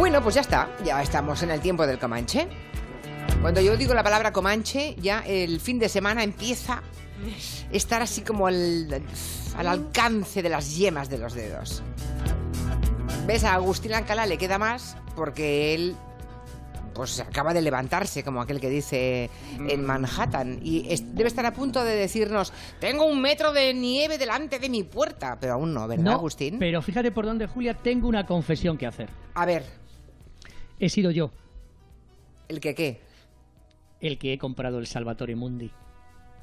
Bueno, pues ya está, ya estamos en el tiempo del Comanche. Cuando yo digo la palabra Comanche, ya el fin de semana empieza a estar así como al, al alcance de las yemas de los dedos. ¿Ves? A Agustín Alcalá le queda más porque él pues acaba de levantarse, como aquel que dice en Manhattan, y es- debe estar a punto de decirnos, tengo un metro de nieve delante de mi puerta, pero aún no, ¿verdad, No, Agustín? pero fíjate por dónde, Julia, tengo una confesión que hacer. A ver, He sido yo ¿el que qué? el que he comprado el Salvatore Mundi.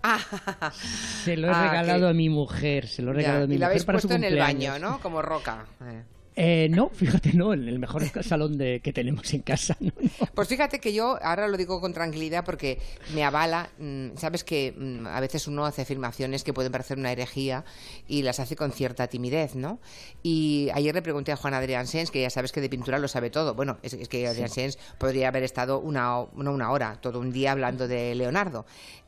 Ah, Se lo he Ah, regalado que- a mi mujer, se lo he ya, regalado a mi y lo mujer habéis para su puesto en el baño, ¿no? Como roca. Eh. Eh, no, fíjate, no, en el mejor salón de, que tenemos en casa. no, no. Pues fíjate que yo ahora lo digo con tranquilidad porque me avala. mm, Sabes que mm, a veces uno hace afirmaciones que pueden parecer una herejía y las hace con cierta timidez, ¿no? Y ayer le pregunté a Juan Adrián Sens, que ya sabes que de pintura lo sabe todo. Bueno, es, es que Adrián Sens podría haber estado una, no una hora, todo un día hablando de Leonardo.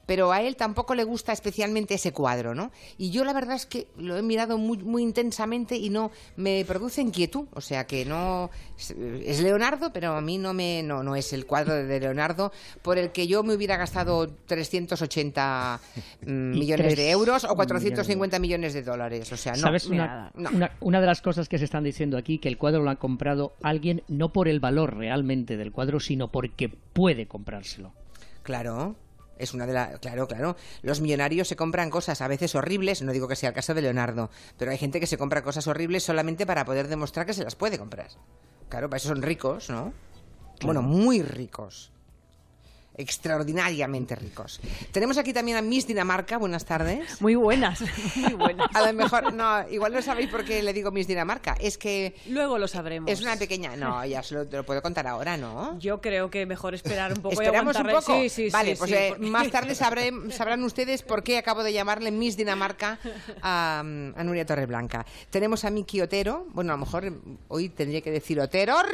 Pero a él tampoco le gusta especialmente ese cuadro, ¿no? Y yo la verdad es que lo he mirado muy, muy intensamente y no me produce inquietud. O sea que no es, Leonardo, pero a mí no me no, no es el cuadro de Leonardo por el que yo me hubiera gastado 380 mm, millones de euros o 450 millones de dólares. O sea, no. ¿Sabes una, no. una, una de las cosas que se están diciendo aquí? Que el cuadro lo ha comprado alguien no por el valor realmente del cuadro, sino porque puede comprárselo. Claro. Es una de las. Claro, claro. Los millonarios se compran cosas a veces horribles. No digo que sea el caso de Leonardo, pero hay gente que se compra cosas horribles solamente para poder demostrar que se las puede comprar. Claro, para eso son ricos, ¿no? Bueno, muy ricos. Extraordinariamente ricos. Tenemos aquí también a Miss Dinamarca. Buenas tardes. Muy buenas, muy buenas. A lo mejor, no, igual no sabéis por qué le digo Miss Dinamarca. Es que Luego lo sabremos. es una pequeña. No, ya se lo, te lo puedo contar ahora, ¿no? Yo creo que mejor esperar un poco Esperamos y un poco. Sí, sí, vale, sí, pues sí, eh, porque- más tarde sabré- sabrán ustedes por qué acabo de llamarle Miss Dinamarca a, a Nuria Torreblanca. Tenemos a Miki Otero. Bueno, a lo mejor hoy tendría que decir Oteror.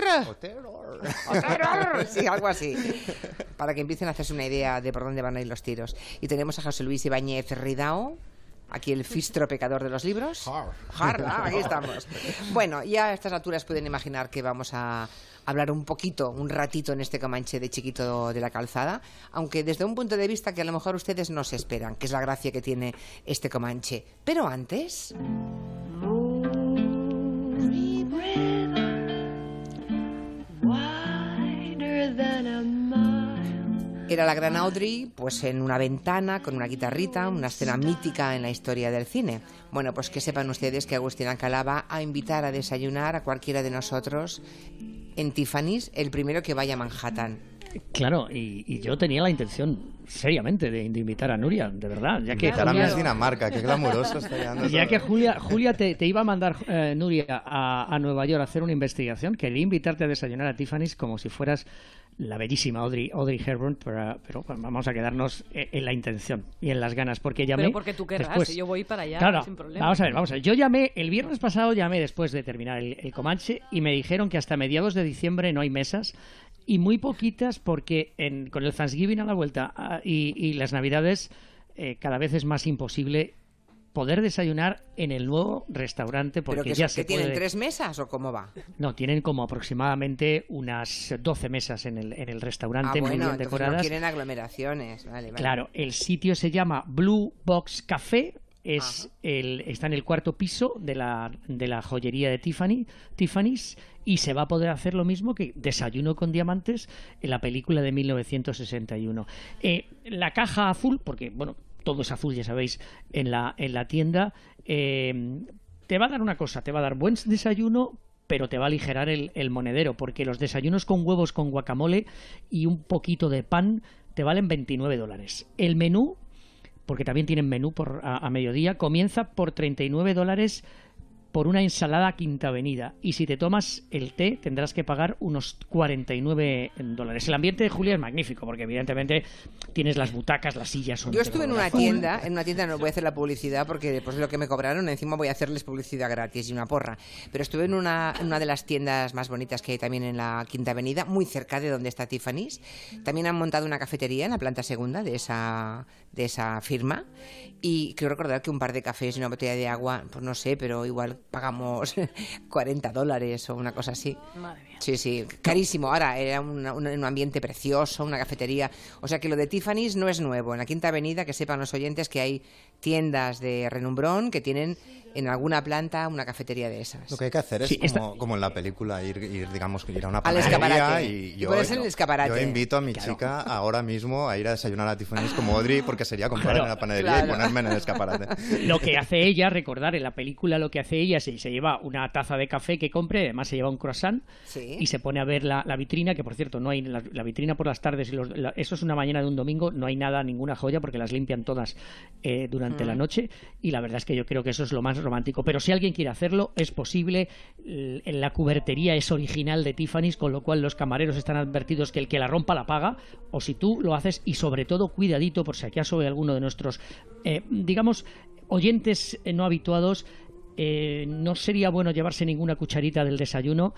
Sí, algo así. Para que empiecen a hacerse una idea de por dónde van a ir los tiros. Y tenemos a José Luis Ibáñez Ridao. Aquí el fistro pecador de los libros. Har, ah, aquí estamos. Bueno, ya a estas alturas pueden imaginar que vamos a hablar un poquito, un ratito en este Comanche de chiquito de la calzada, aunque desde un punto de vista que a lo mejor ustedes no se esperan, que es la gracia que tiene este Comanche. Pero antes, era la gran Audrey, pues en una ventana, con una guitarrita, una escena mítica en la historia del cine. Bueno, pues que sepan ustedes que Agustín Alcalá va a invitar a desayunar a cualquiera de nosotros en Tiffany's, el primero que vaya a Manhattan. Claro, y, y yo tenía la intención, seriamente, de, de invitar a Nuria, de verdad, ya que... Julia- Miss Dinamarca, qué glamuroso está quedando Ya todo. que Julia, Julia te, te iba a mandar, eh, Nuria, a, a Nueva York a hacer una investigación, quería invitarte a desayunar a Tiffany's como si fueras la bellísima Audrey, Audrey Hepburn, pero, pero bueno, vamos a quedarnos en, en la intención y en las ganas, porque llamé... Pero porque tú querrás, después- yo voy para allá Claro, sin problema. vamos a ver, vamos a ver. Yo llamé, el viernes pasado llamé después de terminar el, el Comanche y me dijeron que hasta mediados de diciembre no hay mesas y muy poquitas porque en- con el Thanksgiving a la vuelta ah, y, y las Navidades eh, cada vez es más imposible poder desayunar en el nuevo restaurante porque ¿Pero que, ya se que tienen puede- tres mesas o cómo va? No, tienen como aproximadamente unas 12 mesas en el, en el Ah, restaurante muy bueno, bien no decoradas. quieren aglomeraciones. Vale, vale. Claro, el sitio se llama Blue Box Café. Es el, está en el cuarto piso de la, de la joyería de Tiffany, Tiffany's y se va a poder hacer lo mismo que Desayuno con Diamantes en la película de 1961. Eh, la caja azul, porque bueno, todo es azul, ya sabéis, en la, en la tienda, eh, te va a dar una cosa, te va a dar buen desayuno, pero te va a aligerar el, el monedero, porque los desayunos con huevos con guacamole y un poquito de pan te valen 29 dólares. El menú, porque también tienen menú por, a, a mediodía, comienza por 39 dólares por una ensalada Quinta Avenida. Y si te tomas el té, tendrás que pagar unos 49 dólares. El ambiente de Julia es magnífico, porque evidentemente tienes las butacas, las sillas son Yo estuve en una tienda, en una tienda no voy a hacer la publicidad porque después de lo que me cobraron, encima voy a hacerles publicidad gratis y una porra. Pero estuve en una, en una de las tiendas más bonitas que hay también en la Quinta Avenida, muy cerca de donde está Tiffany's. También han montado una cafetería en la planta segunda de esa, de esa firma. Y creo recordar que un par de cafés y una botella de agua, pues no sé, pero igual pagamos 40 dólares o una cosa así. Madre mía. Sí, sí, carísimo. Ahora era un, un- un ambiente precioso, una cafetería. O sea que lo de Tiffany's no es nuevo. En la Quinta Avenida, que sepan los oyentes que hay tiendas de renumbrón que tienen en alguna planta una cafetería de esas. Lo que hay que hacer es Sí, esta- como, como en la película, ir, ir, digamos, ir a una Al panadería escaparate. y yo, en el escaparate. yo invito a mi chica ahora mismo a ir a desayunar a Tiffany's como Audrey porque sería comprar en la panadería Claro. y ponerme en el escaparate. Lo que hace ella, recordar, en la película lo que hace ella es se lleva una taza de café que compre, además se lleva un croissant Sí. y se pone a ver la, la vitrina, que por cierto, no hay la, la vitrina por las tardes, y los- la- eso es una mañana de un domingo, no hay nada, ninguna joya, porque las limpian todas eh, durante la noche, y la verdad es que yo creo que eso es lo más romántico. Pero si alguien quiere hacerlo, es posible, la cubertería es original de Tiffany's, con lo cual los camareros están advertidos que el que la rompa la paga, o si tú lo haces, y sobre todo, cuidadito, por si acaso hay alguno de nuestros, eh, digamos, oyentes eh, no habituados, eh, no sería bueno llevarse ninguna cucharita del desayuno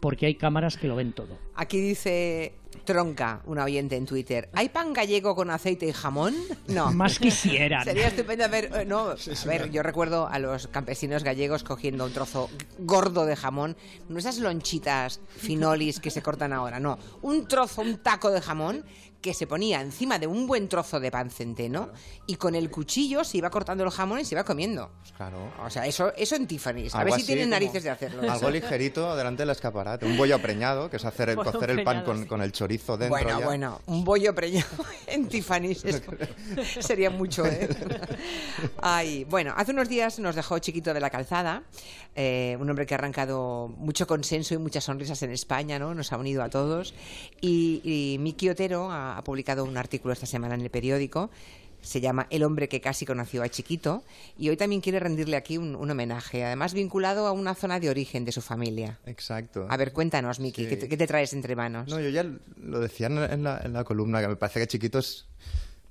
porque hay cámaras que lo ven todo. Aquí dice Tronca, un oyente en Twitter. ¿Hay pan gallego con aceite y jamón? No. Más quisieran. Sería estupendo ver, eh, no, a ver, yo recuerdo a los campesinos gallegos cogiendo un trozo gordo de jamón, no esas lonchitas finolis que se cortan ahora, no, un trozo, un taco de jamón que se ponía encima de un buen trozo de pan centeno y con el cuchillo se iba cortando el jamón y se iba comiendo. Claro. O sea, eso, eso en Tiffany's. A ver si así tienen narices de hacerlo. eso. Algo ligerito delante del escaparate. Un bollo preñado, que es hacer el, cocer el pan con, sí. con el chorizo dentro. Bueno, ya. bueno, un bollo preñado en Tiffany's eso sería mucho, ¿eh? Ay, bueno, hace unos días nos dejó Chiquito de la Calzada, eh, un hombre que ha arrancado mucho consenso y muchas sonrisas en España, ¿no? Nos ha unido a todos. Y, y Miki Otero ha, ha publicado un artículo esta semana en el periódico. Se llama El hombre que casi conoció a Chiquito y hoy también quiere rendirle aquí un, un homenaje, además vinculado a una zona de origen de su familia. Exacto. A ver, cuéntanos, Miki, Sí. ¿qué, te, qué te traes entre manos? No, yo ya lo decía en en la, en la columna, que me parece que Chiquito es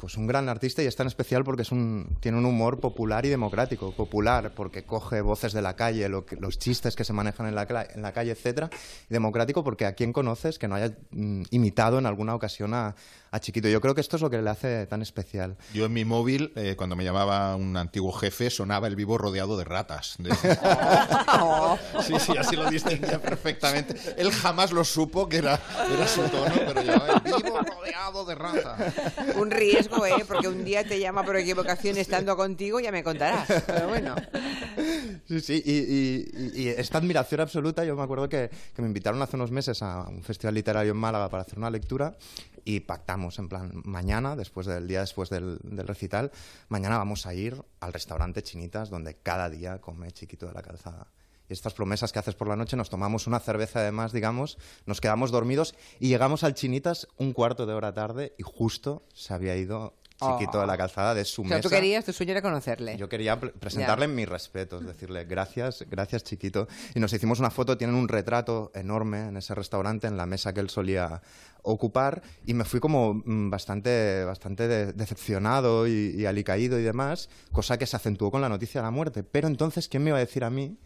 pues un gran artista y es tan especial porque es un, tiene un humor popular y democrático. Popular porque coge voces de la calle, lo que- los chistes que se manejan en la, en la calle, etcétera. Y democrático porque a quien conoces que no haya mm, imitado en alguna ocasión a, a Chiquito. Yo creo que esto es lo que le hace tan especial. Yo en mi móvil, eh, cuando me llamaba un antiguo jefe, sonaba el vivo rodeado de ratas. De- Sí, sí, así lo distinguía perfectamente. Él jamás lo supo que era, era su tono, pero yo, el vivo rodeado de ratas. Un riesgo, ¿eh? Porque un día te llama por equivocación estando contigo, ya me contarás. Pero bueno. Sí, sí, y, y- y- y esta admiración absoluta, yo me acuerdo que, que me invitaron hace unos meses a un festival literario en Málaga para hacer una lectura y pactamos, en plan, mañana, después del día después del, del recital, mañana vamos a ir al restaurante Chinitas, donde cada día come Chiquito de la Calzada. Y estas promesas que haces por la noche, nos tomamos una cerveza además, digamos, nos quedamos dormidos y llegamos al Chinitas un cuarto de hora tarde y justo se había ido Chiquito de la Calzada de su Oh. O sea, mesa. tú querías, tu sueño era conocerle. Yo quería pre- presentarle mis respetos, decirle gracias, gracias chiquito. Y nos hicimos una foto, tienen un retrato enorme en ese restaurante, en la mesa que él solía ocupar, y me fui como mm, bastante, bastante de- decepcionado y, y alicaído y demás, cosa que se acentuó con la noticia de la muerte. Pero entonces, ¿quién me iba a decir a mí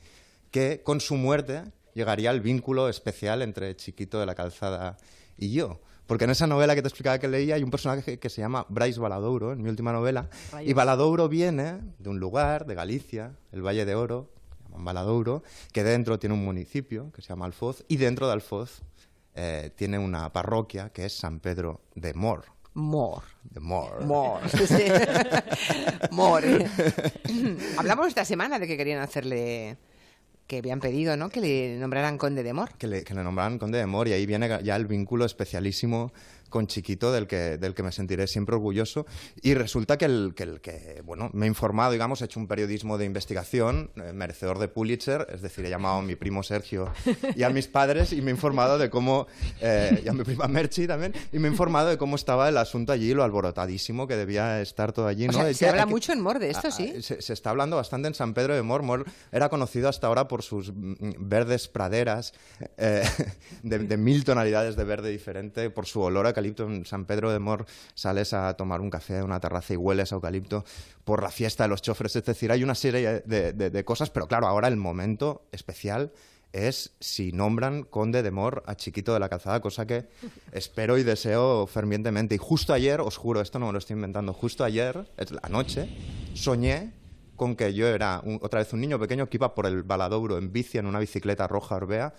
que con su muerte llegaría el vínculo especial entre Chiquito de la Calzada y yo? Porque en esa novela que te explicaba que leía hay un personaje que, se llama Bryce Baladouro, en mi última novela, y Baladouro viene de un lugar de Galicia, el Valle de Oro, que llaman Baladouro, que dentro tiene un municipio que se llama Alfoz, y dentro de Alfoz eh, tiene una parroquia que es San Pedro de Mor. More. De Mor. Sí, sí. More. Hablamos esta semana de que querían hacerle. Que habían pedido, ¿no? Que le nombraran conde de Mor. que le, que le nombraran conde de Mor y ahí viene ya el vínculo especialísimo con Chiquito del que, del que me sentiré siempre orgulloso y resulta que el que, el que bueno me he informado digamos he hecho un periodismo de investigación eh, merecedor de Pulitzer es decir he llamado a mi primo Sergio y a mis padres y me he informado de cómo eh, y a mi prima Merchi también y me he informado de cómo estaba el asunto allí lo alborotadísimo que debía estar todo allí O ¿no? sea, De se que- habla mucho en Mor de esto, sí. ah, Se, se está hablando bastante en San Pedro de Mor. Mor era conocido hasta ahora por sus mm, verdes praderas eh, de, de mil tonalidades de verde diferente, por su olor a eucalipto. En San Pedro de Mor sales a tomar un café a una terraza y hueles a eucalipto por la fiesta de los chofres. Es decir, hay una serie de, cosas, pero claro, ahora el momento especial es si nombran conde de Mor a Chiquito de la Calzada, cosa que espero y deseo fervientemente. Y justo ayer, os juro, esto no me lo estoy inventando, justo ayer, es la noche, soñé con que yo era otra vez un niño pequeño que iba por el Baladouro en bici, en una bicicleta roja Orbea,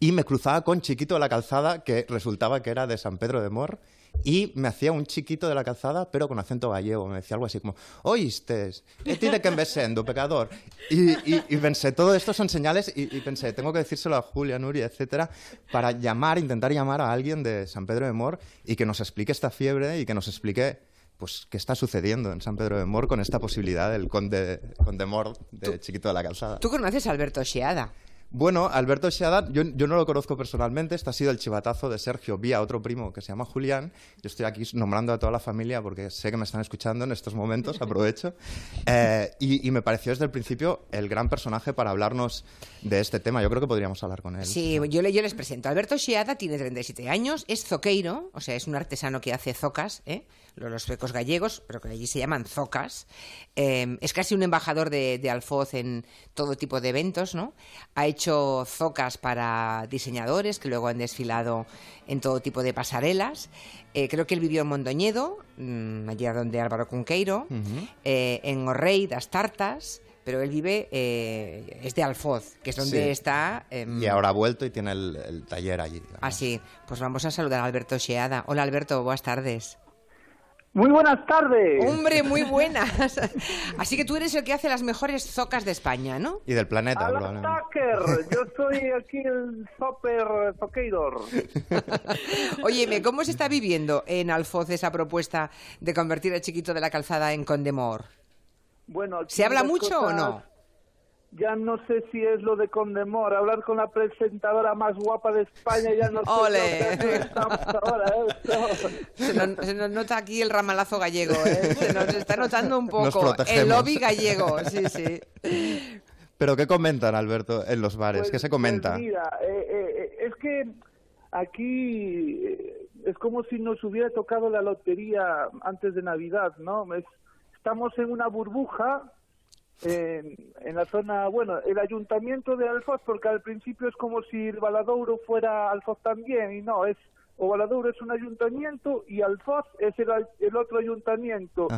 y me cruzaba con chiquito de la calzada que resultaba que era de San Pedro de Mor y me hacía un chiquito de la calzada, pero con acento gallego. Me decía algo así como, oíste, e ti de que me sendo, pecador. Y, y, pensé, todo esto son señales y, pensé, tengo que decírselo a Julia, Nuria, etcétera, para llamar, intentar llamar a alguien de San Pedro de Mor y que nos explique esta fiebre y que nos explique pues qué está sucediendo en San Pedro de Mor con esta posibilidad del conde, conde Mor de Chiquito de la Calzada. ¿Tú conoces a Alberto Xiada? Bueno, Alberto Seadat, yo, no lo conozco personalmente, este ha sido el chivatazo de Sergio vía otro primo que se llama Julián. Yo estoy aquí nombrando a toda la familia porque sé que me están escuchando en estos momentos, aprovecho. Eh, y, me pareció desde el principio el gran personaje para hablarnos de este tema. Yo creo que podríamos hablar con él. Sí, yo, yo les presento. Alberto Seadat tiene 37 años, es zoqueiro, o sea, es un artesano que hace zocas, ¿eh? Los suecos gallegos, pero que allí se llaman zocas. Eh, es casi un embajador de, de Alfoz en todo tipo de eventos, ¿no? Ha hecho zocas para diseñadores que luego han desfilado en todo tipo de pasarelas. Eh, creo que él vivió en Mondoñedo, mm, allí donde Álvaro Cunqueiro, eh, en Orrey das Tartas, pero él vive, eh, es de Alfoz, que es donde está... Em, y ahora ha vuelto y tiene el, taller allí. Ah, sí. Pues vamos a saludar a Alberto Sheada. Hola Alberto, buenas tardes. Muy buenas tardes. Hombre, muy buenas. Así que tú eres el que hace las mejores zocas de España, ¿no? Y del planeta. Tucker. Yo soy aquí el super zoqueidor. Óyeme, ¿cómo se está viviendo en Alfoz esa propuesta de convertir el chiquito de la calzada en Condemor? Bueno, ¿Se habla mucho o no? Ya no sé si es lo de Condemor, hablar con la presentadora más guapa de España, ya no sé ¡Ole! ahora. ¿eh? Se, nos, nota aquí el ramalazo gallego, ¿eh? se nos está notando un poco el lobby gallego, sí, sí. Pero ¿qué comentan, Alberto, en los bares? ¿Qué se pues, comenta? Pues mira, eh, eh, es que aquí es como si nos hubiera tocado la lotería antes de Navidad, ¿no? estamos en una burbuja en, la zona, bueno, el ayuntamiento de Alfoz, porque al principio es como si el Baladouro fuera Alfoz también, y no, es o Baladouro es un ayuntamiento y Alfoz es el, el otro ayuntamiento.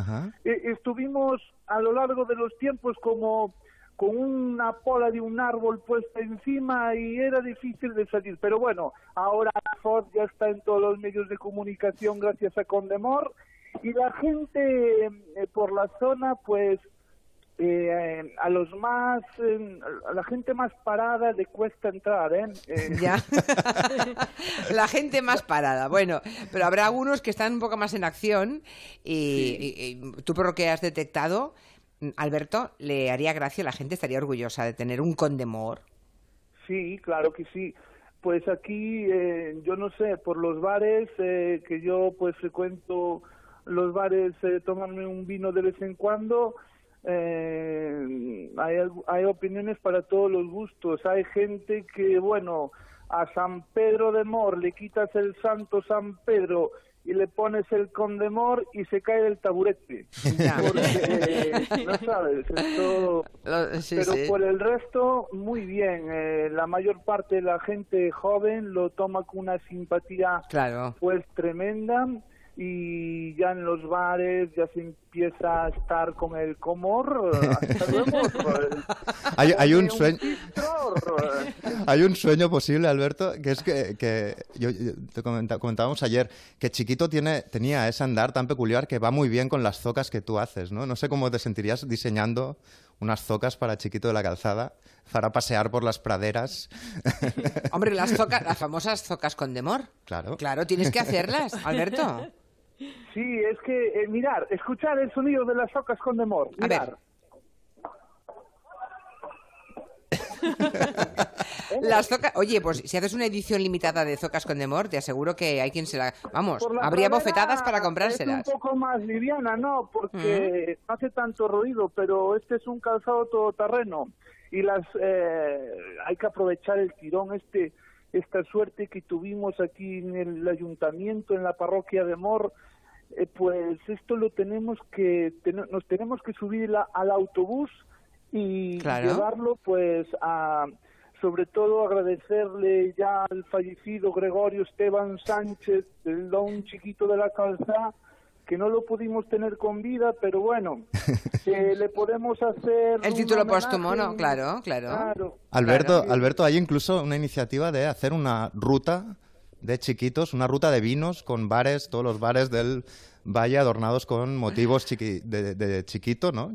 E, estuvimos a lo largo de los tiempos como con una pola de un árbol puesta encima y era difícil de salir. Pero bueno, ahora Alfoz ya está en todos los medios de comunicación gracias a Condemor y la gente eh, por la zona pues eh, a los más, a la gente más parada le cuesta entrar, ¿eh? eh ya. la gente más parada. Bueno, pero habrá algunos que están un poco más en acción y, tú por lo que has detectado, Alberto, le haría gracia, la gente estaría orgullosa de tener un condemor. Sí, claro que sí. Pues aquí, eh, yo no sé, por los bares que yo pues frecuento los bares, tomarme un vino de vez en cuando eh, hay, hay opiniones para todos los gustos. Hay gente que, bueno, a San Pedro de Mor le quitas el santo San Pedro y le pones el condemor y se cae del taburete. Porque, no sabes, esto... pero por el resto, muy bien. Eh, la mayor parte de la gente joven lo toma con una simpatía claro. pues tremenda y ya en los bares ya se empieza a estar con el comor hay, hay, un sueño hay un sueño posible Alberto que es que, que yo, te comentábamos ayer que chiquito tiene tenía ese andar tan peculiar que va muy bien con las zocas que tú haces no no sé cómo te sentirías diseñando unas zocas para chiquito de la calzada para pasear por las praderas. Hombre, las zocas, las famosas zocas con demor. Claro. Claro, tienes que hacerlas, Alberto. Sí, es que, eh, mirar, escuchar el sonido de las ocas con demor. Mirar. Las zocas, oye, pues si haces una edición limitada de zocas con demor, te aseguro que hay quien se la, vamos, habría bofetadas para comprárselas. Es un poco más liviana, ¿no? Porque no hace tanto ruido, pero este es un calzado todoterreno y las eh, hay que aprovechar el tirón este esta suerte que tuvimos aquí en el ayuntamiento, en la parroquia de Mor, eh, pues esto lo tenemos que, nos tenemos que subir al autobús y llevarlo pues a, sobre todo agradecerle ya al fallecido Gregorio Esteban Sánchez, el don chiquito de la calza, que no lo pudimos tener con vida, pero bueno, que le podemos hacer... El título póstumo, ¿no? Claro, claro. Claro. Alberto, Alberto, hay incluso una iniciativa de hacer una ruta de chiquitos, una ruta de vinos con bares, todos los bares del valle adornados con motivos chiqui- de, de chiquito, ¿no?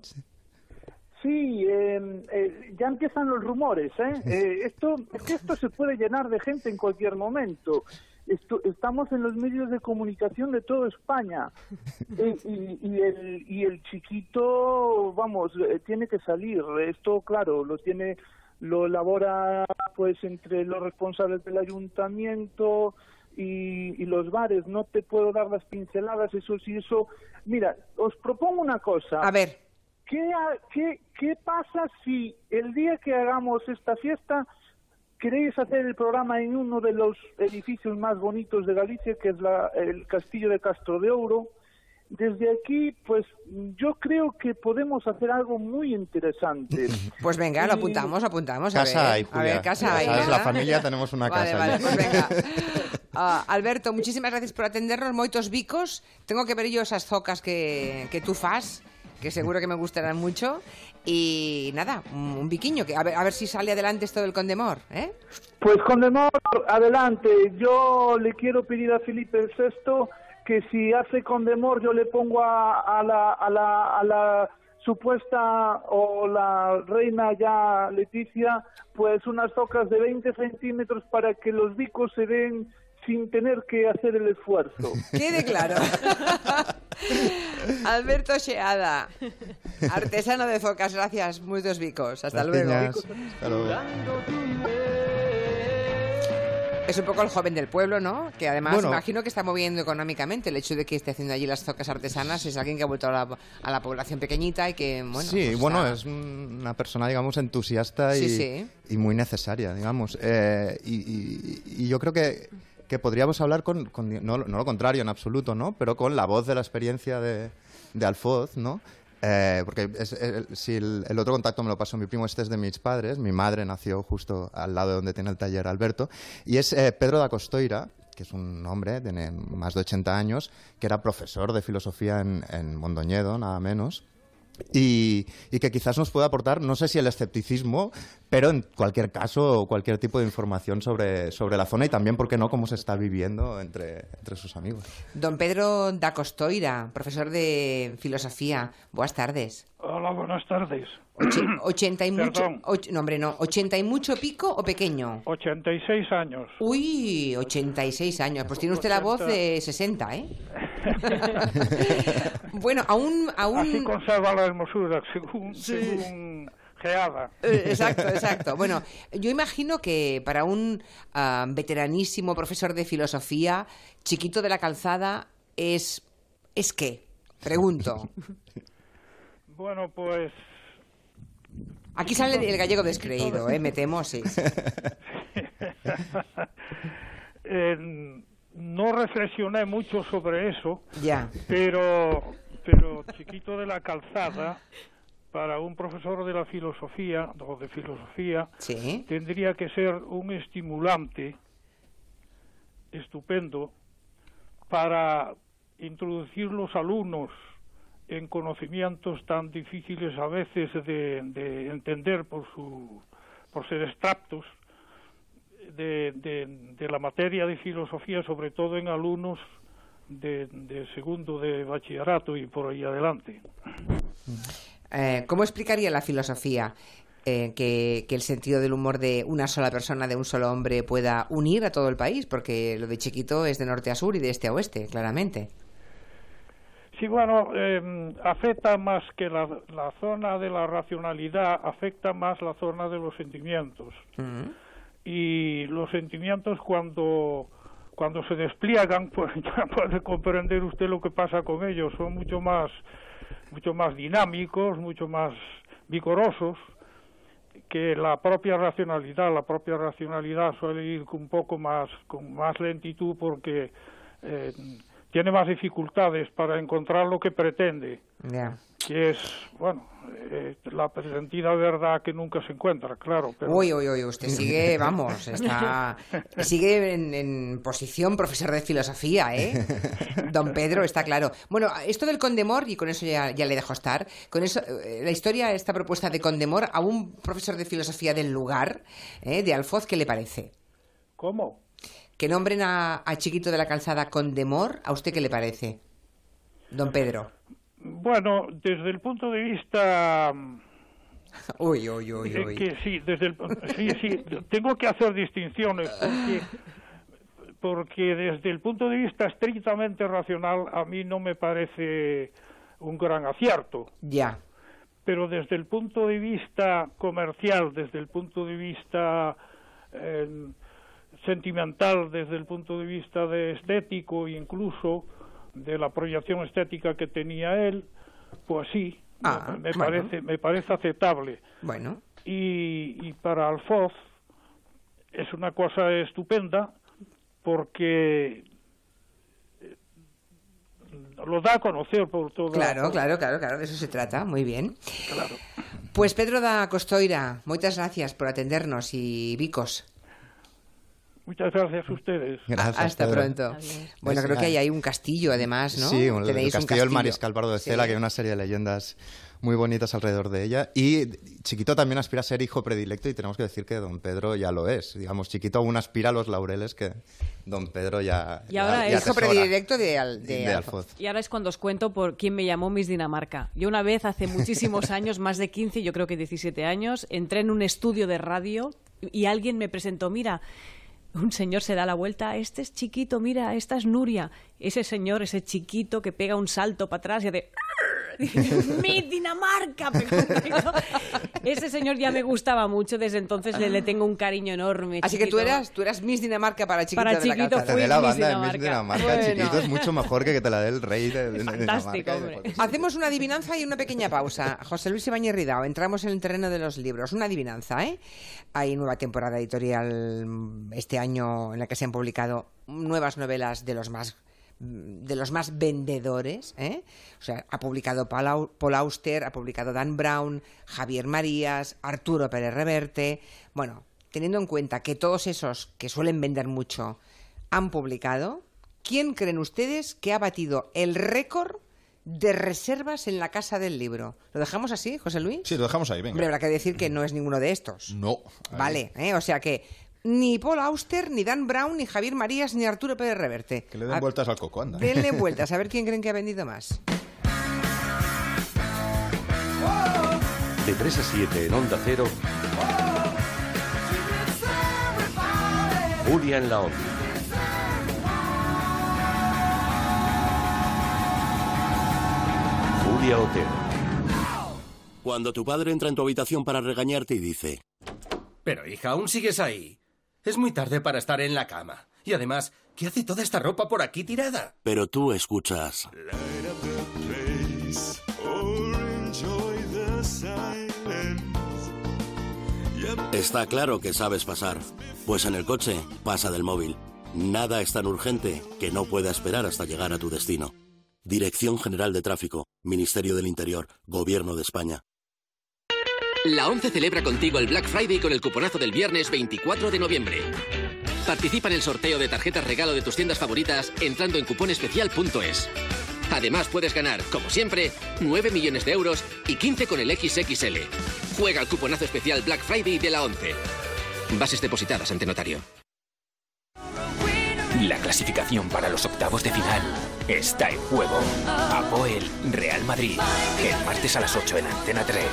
Sí, eh, eh, ya empiezan los rumores, ¿eh? Eh, esto, es que esto se puede llenar de gente en cualquier momento. Esto- estamos en los medios de comunicación de toda España Eh, y, y el, y el chiquito, vamos, eh, tiene que salir. Esto, claro, lo tiene, lo elabora pues entre los responsables del ayuntamiento y, y los bares. No te puedo dar las pinceladas, eso sí, eso. Mira, os propongo una cosa. A ver, ¿Qué, qué, ¿Qué pasa si el día que hagamos esta fiesta queréis hacer el programa en uno de los edificios más bonitos de Galicia, que es la- el Castillo de Castro de Ouro? Desde aquí, pues yo creo que podemos hacer algo muy interesante. pues venga, lo apuntamos, apuntamos. A Casa ver, hay, a Julia. ver, casa Ya hay. sabes, la familia tenemos una Vale, casa vale, pues venga. Ah, Alberto, muchísimas gracias por atendernos, moitos bicos. Tengo que ver yo esas zocas que, que tú fas, que seguro que me gustarán mucho. Y nada, un biquiño, que a ver, a ver si sale adelante esto del Condemor, ¿eh? Pues Condemor, adelante. Yo le quiero pedir a Felipe VI que si hace Condemor yo le pongo a, a la, a, la, a la supuesta o la reina ya Leticia pues unas tocas de 20 centímetros para que los bicos se den sin tener que hacer el esfuerzo. Quede claro. Alberto Sheada, artesano de focas, gracias, muchos bicos. Hasta Gracias. luego. Hasta luego. Es un poco el joven del pueblo, ¿no? Que además Bueno. imagino que está moviendo económicamente. El hecho de que esté haciendo allí las zocas artesanas es alguien que ha vuelto a la, a la población pequeñita y que, bueno. sí, pues bueno, está- es una persona, digamos, entusiasta y, sí. y muy necesaria, digamos. Eh, y, y- y yo creo que, que podríamos hablar con, con- no, no lo contrario en absoluto, ¿no? Pero con la voz de la experiencia de, de Alfoz, ¿no? Eh, porque es- si el, el otro contacto me lo pasó mi primo, este es de mis padres, mi madre nació justo al lado de donde tiene el taller Alberto, y es eh, Pedro da Costoira, que es un hombre, tiene más de 80 años, que era profesor de filosofía en, en Mondoñedo, nada menos, y, y que quizás nos pueda aportar, no sé si el escepticismo, pero en cualquier caso, cualquier tipo de información sobre, sobre la zona y también, ¿por qué no?, cómo se está viviendo entre, entre sus amigos. Don Pedro da Costoira, profesor de filosofía. Buenas tardes. Hola, buenas tardes. Oche- ochenta y mucho. Och- no, hombre, no. ¿ochenta y mucho pico o pequeño? 86 años. Uy, 86 años. Pues tiene usted la voz 80. de 60, ¿eh? bueno, aún. Así aún... conserva la hermosura, según, Sí. según Geada. Eh, Exacto, exacto. Bueno, yo imagino que para un ah, veteranísimo profesor de filosofía, chiquito de la calzada, es. ¿Es qué? Pregunto. Bueno, pues Aquí sale el gallego descreído, ¿eh? Me temo, sí. sí. eh, no reflexioné mucho sobre eso, Ya. pero, pero chiquito de la calzada, para un profesor de la filosofía, o de filosofía, Sí. tendría que ser un estimulante estupendo para introducir los alumnos en conocimientos tan difíciles a veces de, de entender por su por ser extractos de, de- de la materia de filosofía, sobre todo en alumnos de, de segundo de bachillerato y por ahí adelante. Eh, ¿Cómo explicaría la filosofía eh, que, que el sentido del humor de una sola persona, de un solo hombre, pueda unir a todo el país? Porque lo de chiquito es de norte a sur y de este a oeste, claramente. Sí, bueno, eh, afecta más que la, la zona de la racionalidad, afecta más la zona de los sentimientos. Mm. Y los sentimientos cuando, cuando se despliegan, pues ya puede comprender usted lo que pasa con ellos. Son mucho más, mucho más dinámicos, mucho más vigorosos que la propia racionalidad. La propia racionalidad suele ir un poco más, con más lentitud porque eh, tiene más dificultades para encontrar lo que pretende. Que es, bueno, eh, la presentida verdad que nunca se encuentra, claro. Pero... Uy, uy, uy, usted sigue, vamos, está, sigue en, en, posición profesor de filosofía, ¿eh? Don Pedro, está claro. Bueno, esto del Condemor, y con eso ya, ya le dejo estar, con eso, eh, la historia, esta propuesta de Condemor a un profesor de filosofía del lugar, ¿eh? de Alfoz, ¿qué le parece? ¿Cómo? Que nombren a, a Chiquito de la Calzada Condemor, ¿a usted qué le parece? Don Pedro. Bueno, desde el punto de vista... Uy, uy, uy, uy. Que sí, desde el, sí, sí, tengo que hacer distinciones porque, porque desde el punto de vista estrictamente racional a mí no me parece un gran acierto. Ya. Pero desde el punto de vista comercial, desde el punto de vista eh, sentimental, desde el punto de vista de estético incluso, de la proyección estética que tenía él, pues sí, ah, me, bueno. parece me parece aceptable. Bueno. Y, y para Alfoz es una cosa estupenda porque eh, lo da a conocer por todo. Claro, claro, claro, claro, de eso se trata, muy bien. Claro. Pues Pedro da Costoira, moitas gracias por atendernos y Vicos. Muchas gracias a ustedes. Gracias, Hasta Pedro. pronto. Bueno, creo que ahí hay un castillo además, ¿no? Sí, un- el Tenéis un castillo del Mariscal Pardo de Sí. Cela, que hay una serie de leyendas muy bonitas alrededor de ella. Y Chiquito también aspira a ser hijo predilecto y tenemos que decir que don Pedro ya lo es. Digamos, Chiquito aún aspira a los laureles que don Pedro ya Y ahora ya- es Hijo predilecto de, Al- de de. Alfoz. Y ahora es cuando os cuento por quién me llamó Miss Dinamarca. Yo una vez, hace muchísimos años, más de 15, yo creo que 17 años, entré en un estudio de radio y alguien me presentó, mira, un señor se da la vuelta, este es chiquito, mira, esta es Nuria. Ese señor, ese chiquito que pega un salto para atrás y hace... ¡Mi Dinamarca! Ese señor ya me gustaba mucho, desde entonces le, le tengo un cariño enorme. Así que tú eras, tú eras Miss Dinamarca para Chiquito Para de la Chiquito Fui banda Miss Dinamarca. Dinamarca, Bueno. Chiquito, es mucho mejor que que te la dé el rey de, de- de Fantástico, Dinamarca. hombre. Hacemos una adivinanza y una pequeña pausa. José Luis Ibáñez Ridao, entramos en el terreno de los libros. Una adivinanza, ¿eh? Hay nueva temporada editorial mm, este año en la que se han publicado nuevas novelas de los más de los más vendedores, ¿eh? O sea, ha publicado Paul Au- Paul Auster, ha publicado Dan Brown, Javier Marías, Arturo Pérez Reverte. Bueno, teniendo en cuenta que todos esos que suelen vender mucho han publicado, ¿quién creen ustedes que ha batido el récord de reservas en la casa del libro? ¿Lo dejamos así, José Luis? Sí, lo dejamos ahí, venga. Hombre, habrá que decir que no es ninguno de estos. No. ahí. Vale, ¿eh? o sea que ni Paul Auster, ni Dan Brown, ni Javier Marías, ni Arturo Pérez Reverte. Que le den A- vueltas al coco, anda. Denle vueltas, a ver quién creen que ha vendido más. De 3 a 7 en Onda Cero. Julia en la Onda. Julia Otero. Cuando tu padre entra en tu habitación para regañarte y dice, Pero hija, aún sigues ahí. Es muy tarde para estar en la cama. Y además, ¿qué hace toda esta ropa por aquí tirada? pero tú escuchas. Está claro que sabes pasar, pues en el coche pasa del móvil. Nada es tan urgente que no pueda esperar hasta llegar a tu destino. Dirección General de Tráfico, Ministerio del Interior, Gobierno de España. La 11 celebra contigo el Black Friday con el cuponazo del viernes 24 de noviembre. Participa en el sorteo de tarjetas regalo de tus tiendas favoritas entrando en cuponespecial.es. Además puedes ganar, como siempre, 9 millones de euros y 15 con el XXL. Juega el cuponazo especial Black Friday de la 11. Bases depositadas ante notario. La clasificación para los octavos de final está en juego. Apoel Real Madrid. El martes a las 8 en Antena 3.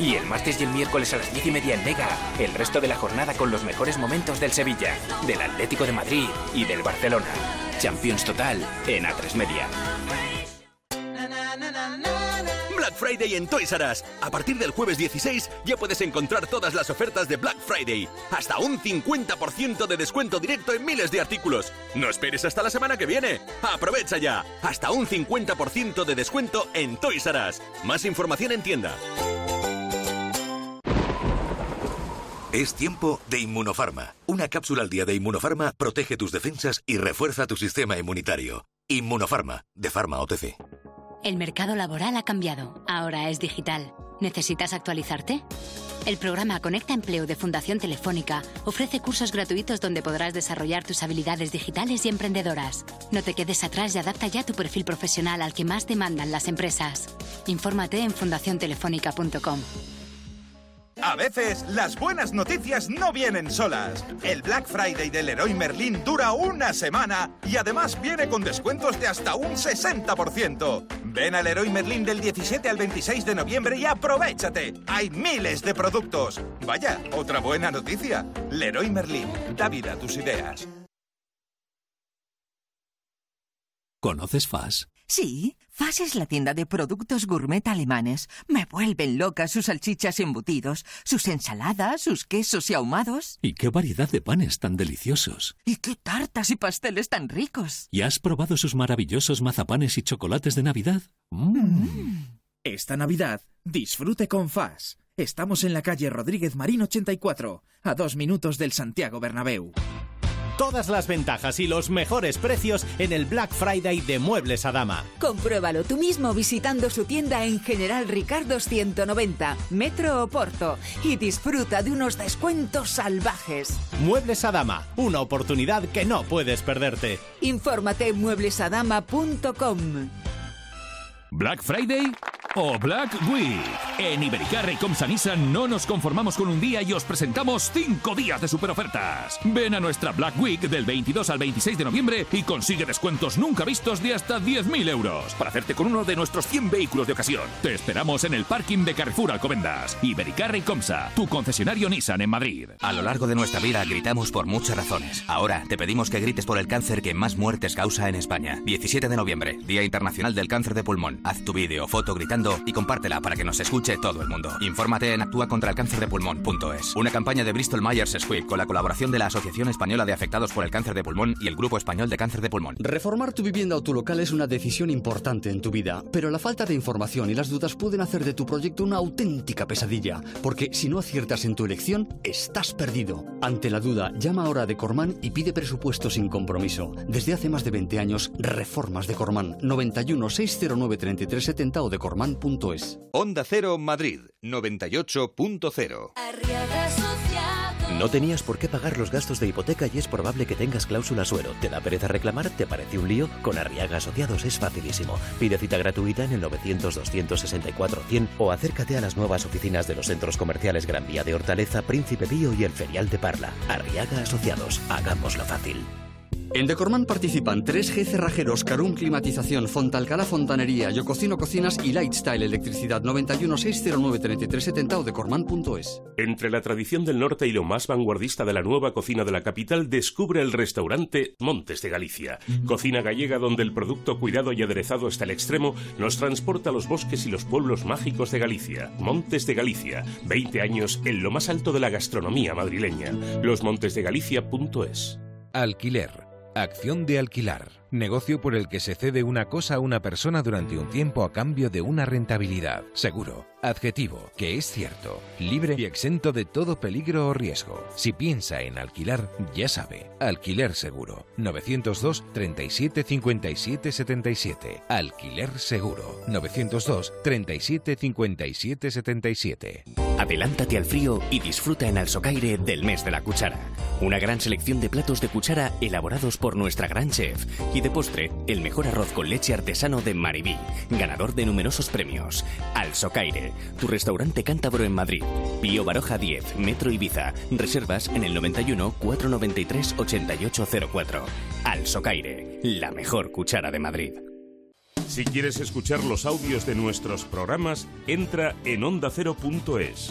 Y el martes y el miércoles a las 10 y media en Mega. El resto de la jornada con los mejores momentos del Sevilla, del Atlético de Madrid y del Barcelona. Champions Total en A3 Media. Black Friday en Toys R Us. A partir del jueves 16 ya puedes encontrar todas las ofertas de Black Friday. Hasta un 50% de descuento directo en miles de artículos. No esperes hasta la semana que viene. Aprovecha ya. Hasta un 50% de descuento en Toys R Us. Más información en tienda. Es tiempo de Inmunofarma. Una cápsula al día de Inmunofarma protege tus defensas y refuerza tu sistema inmunitario. Inmunofarma, de Farma OTC. El mercado laboral ha cambiado. Ahora es digital. ¿Necesitas actualizarte? El programa Conecta Empleo de Fundación Telefónica ofrece cursos gratuitos donde podrás desarrollar tus habilidades digitales y emprendedoras. No te quedes atrás y adapta ya tu perfil profesional al que más demandan las empresas. Infórmate en fundaciontelefónica.com. A veces las buenas noticias no vienen solas. El Black Friday del Leroy Merlin dura una semana y además viene con descuentos de hasta un 60%. Ven al Leroy Merlin del 17 al 26 de noviembre y aprovechate. Hay miles de productos. Vaya, otra buena noticia. Leroy Merlin, da vida a tus ideas. ¿Conoces FAS? Sí, FAS es la tienda de productos gourmet alemanes. Me vuelven locas sus salchichas embutidos, sus ensaladas, sus quesos y ahumados. ¿Y qué variedad de panes tan deliciosos? ¿Y qué tartas y pasteles tan ricos? ¿Y has probado sus maravillosos mazapanes y chocolates de Navidad? Mm. Esta Navidad, disfrute con FAS. Estamos en la calle Rodríguez Marín 84, a dos minutos del Santiago Bernabéu. Todas las ventajas y los mejores precios en el Black Friday de Muebles Adama. Compruébalo tú mismo visitando su tienda en General Ricardo 190, Metro Oporto, y disfruta de unos descuentos salvajes. Muebles Adama, una oportunidad que no puedes perderte. Infórmate en mueblesadama.com. Black Friday o Black Week. En Ibericar y Comsa Nissan no nos conformamos con un día y os presentamos 5 días de superofertas. Ven a nuestra Black Week del 22 al 26 de noviembre y consigue descuentos nunca vistos de hasta 10.000 euros para hacerte con uno de nuestros 100 vehículos de ocasión. Te esperamos en el parking de Carrefour Alcobendas. Ibericar y Comsa, tu concesionario Nissan en Madrid. A lo largo de nuestra vida gritamos por muchas razones. Ahora te pedimos que grites por el cáncer que más muertes causa en España. 17 de noviembre, Día Internacional del Cáncer de Pulmón. Haz tu vídeo o foto gritando y compártela para que nos escuche todo el mundo. Infórmate en actúacontraalcáncer-de-pulmón.es. Una campaña de Bristol Myers Squibb con la colaboración de la Asociación Española de Afectados por el Cáncer de Pulmón y el Grupo Español de Cáncer de Pulmón. Reformar tu vivienda o tu local es una decisión importante en tu vida, pero la falta de información y las dudas pueden hacer de tu proyecto una auténtica pesadilla, porque si no aciertas en tu elección, estás perdido. Ante la duda, llama ahora a Decorman y pide presupuesto sin compromiso. Desde hace más de 20 años, Reformas Decorman 91 609 3370 o decorman.es. Onda Cero Madrid 98.0. No tenías por qué pagar los gastos de hipoteca y es probable que tengas cláusula suero. ¿Te da pereza reclamar? ¿Te parece un lío? Con Arriaga Asociados es facilísimo. Pide cita gratuita en el 900-264-100 o acércate a las nuevas oficinas de los centros comerciales Gran Vía de Hortaleza, Príncipe Pío y el Ferial de Parla. Arriaga Asociados. Hagámoslo fácil. En Decorman participan 3G Cerrajeros, Carum Climatización, Fontalcala Fontanería, Yo Cocino Cocinas y Lightstyle Electricidad 91 609 3370 o decorman.es. Entre la tradición del norte y lo más vanguardista de la nueva cocina de la capital, descubre el restaurante Montes de Galicia. Cocina gallega donde el producto cuidado y aderezado hasta el extremo nos transporta a los bosques y los pueblos mágicos de Galicia. Montes de Galicia, 20 años en lo más alto de la gastronomía madrileña. Losmontesdegalicia.es. Alquiler. Acción de alquilar. Negocio por el que se cede una cosa a una persona durante un tiempo a cambio de una rentabilidad. Seguro. Adjetivo. Que es cierto. Libre y exento de todo peligro o riesgo. Si piensa en alquilar, ya sabe. Alquiler seguro. 902 37 57 77. Alquiler seguro. 902 37 57 77. Adelántate al frío y disfruta en Alsocaire del mes de la cuchara. Una gran selección de platos de cuchara elaborados por nuestra gran chef. Y de postre, el mejor arroz con leche artesano de Maribí, ganador de numerosos premios. Alsocaire, tu restaurante cántabro en Madrid. Pío Baroja 10, Metro Ibiza. Reservas en el 91 493 8804. Alsocaire, la mejor cuchara de Madrid. Si quieres escuchar los audios de nuestros programas, entra en ondacero.es.